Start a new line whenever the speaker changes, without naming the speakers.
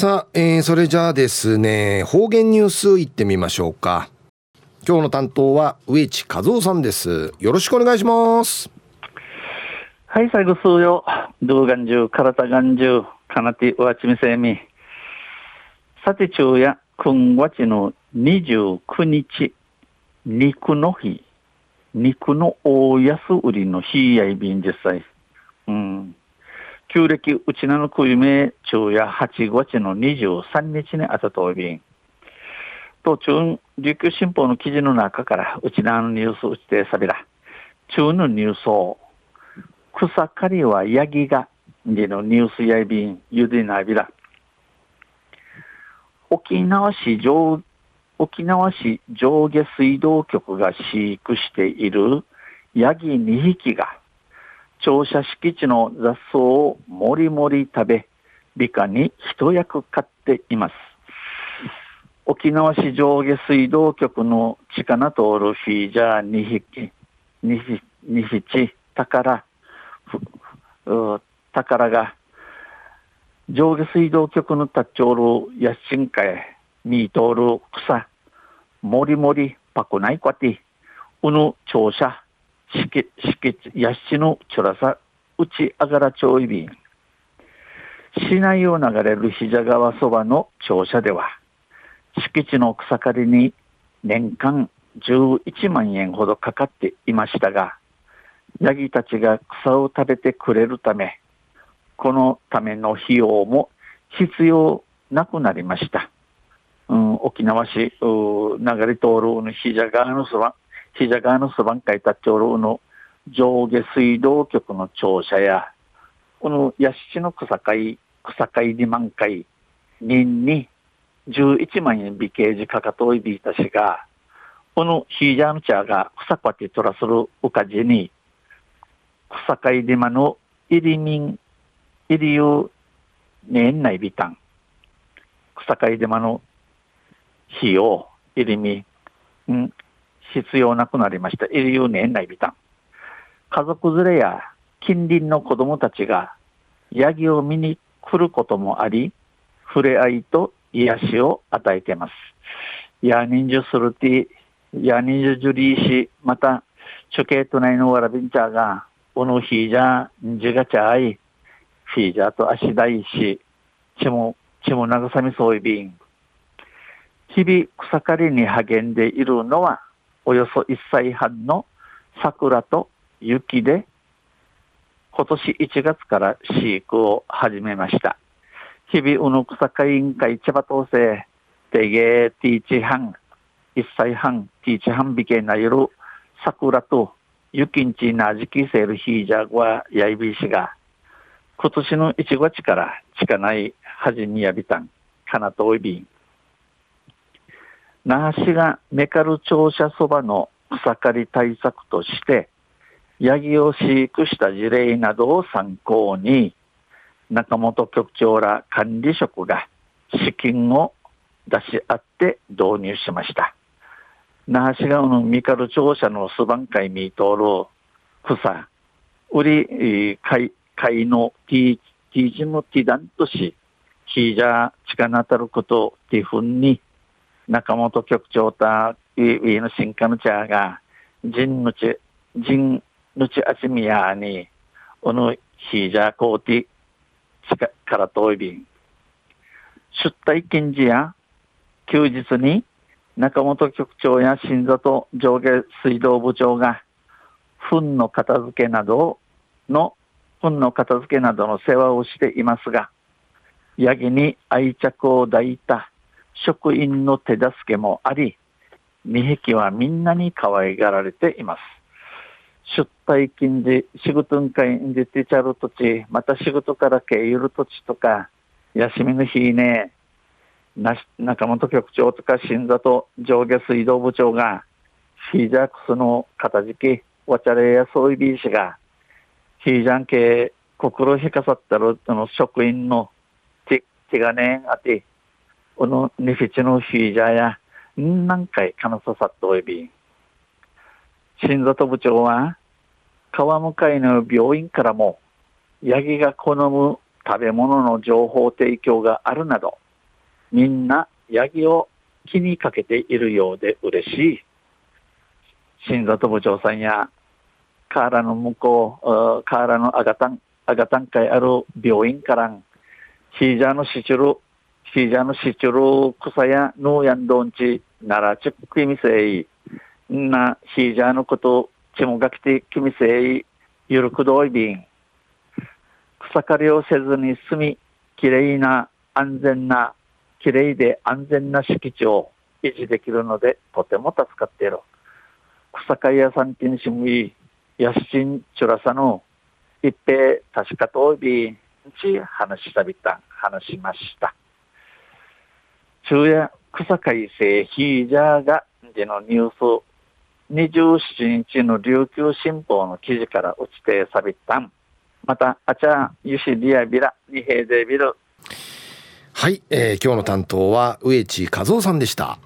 さあ、えー、それじゃあですね、方言ニュースいってみましょうか。今日の担当は植地和夫さんです。よろしくお願いします。
はい、最後数よ。動画中、体眼中、かなてわちみせみ。さて昼夜、くんわちの29日、肉の日、肉の大安売りの日やいびん実際。うん。旧暦うちなのくいめ昼夜8月の23日にあたといびん。と中、琉球新報の記事の中から、うちなのニュースうちてさびら。中のニュースを、草刈りはヤギが、でのニュースやいびん、ゆでなびら。沖縄市上、沖縄市上下水道局が飼育しているヤギ2匹が、庁舎敷地の雑草をもりもり食べ、美化に一役買っています。沖縄市上下水道局の地下な通るフィージャー2匹、2匹、宝、宝が、上下水道局の立ちおるやっしんかえ、みーとおる草、もりもりパクないこて、うぬ庁舎、しけ、しけ、やしのちょらさ、うちあがら町いびん。市内を流れる比嘉川そばの庁舎では、敷地の草刈りに年間11万円ほどかかっていましたが、ヤギたちが草を食べてくれるため、このための費用も必要なくなりました。うん、沖縄市、流れ通るの比嘉川のそば、比嘉川のそばんかいたちょろうの上下水道局の庁舎や、このヤシの草会、草会2万回、年に11万円美形時かかといびいたしが、このヒージャーの茶が草パテトラするおかじに、草会でまの入り民、入りゆう年内ビタン、草会でまの費用、入りみ、うん、必要なくなりました。入りゆ年内ビタン。家族連れや近隣の子供たちがヤギを見に来ることもあり、触れ合いと癒しを与えています。ヤーニンジュするティ、ヤーニンジュジュリーシ、また、チョケート内のワラビンチャーが、おのひじゃ、んじがちゃい、フィージャーと足大し、ちも、ちも慰みそういびん。日々草刈りに励んでいるのは、およそ1歳半の桜と雪で、今年1月から飼育を始めました。日々、うぬくさか委員会千葉統制、てげーティーチ半、1歳半、ティーチ半引けなゆる、桜と雪んちなじきせるヒージャーはやいびしが、今年の1月から近ないはじにやびたん、かなとおいびん。那覇市がメカル庁舎そばの草刈り対策として、ヤギを飼育した事例などを参考に、中本局長ら管理職が資金を出し合って導入しました。那覇市側のミカル庁舎のスバン会ミートール、草、売り、会、会のティージムティダントし、ヒージャー近なたることティフンに、中本局長とウィーの新化のチャーが、人のち、人のちあちみやに、おのヒージャーコーティ、から遠い便。出退禁止や休日に中本局長や新里上下水道部長が糞の片付けなどの糞の片付けなどの世話をしていますが、ヤギに愛着を抱いた職員の手助けもあり、2匹はみんなに可愛がられています。出退禁止、仕事会に出てちゃる土地、また仕事から経由る土地とか、休みの日ね、な中本局長とか新里上下水道部長が、ヒージャークスの片付き、わちゃれやそういびいしが、ヒージャン系、心引かさったる、の、職員の手、手がね、あて、このニフィチのヒージャーや、何回かなささっとおいび。新里部長は、川向かいの病院からも、ヤギが好む食べ物の情報提供があるなど、みんなヤギを気にかけているようで嬉しい。新里部長さんや、河原の向こう、河原のアガタン、アガタン会ある病院からん、ヒージャーのシチュル、ヒージャーのシチュル草やヌーヤンドンチ、奈良チックイミセイ、な、ヒージャーのこと、ちもがきてキミセイ、ゆるくどいびん。草刈りをせずに住み、きれいな、安全な、きれいで安全な敷地を維持できるので、とても助かっている。草刈り屋さんてんしむい、やしちんちゅらさの、一平確かといびんち話したびたん、話しました。昼夜草海星ヒージャーが、でのニュース、27日の琉球新報の記事から落ちてさびたん。また、あちゃ、ゆしりやびら、にへいでびる。
はい、えー、今日の担当は植地和夫さんでした。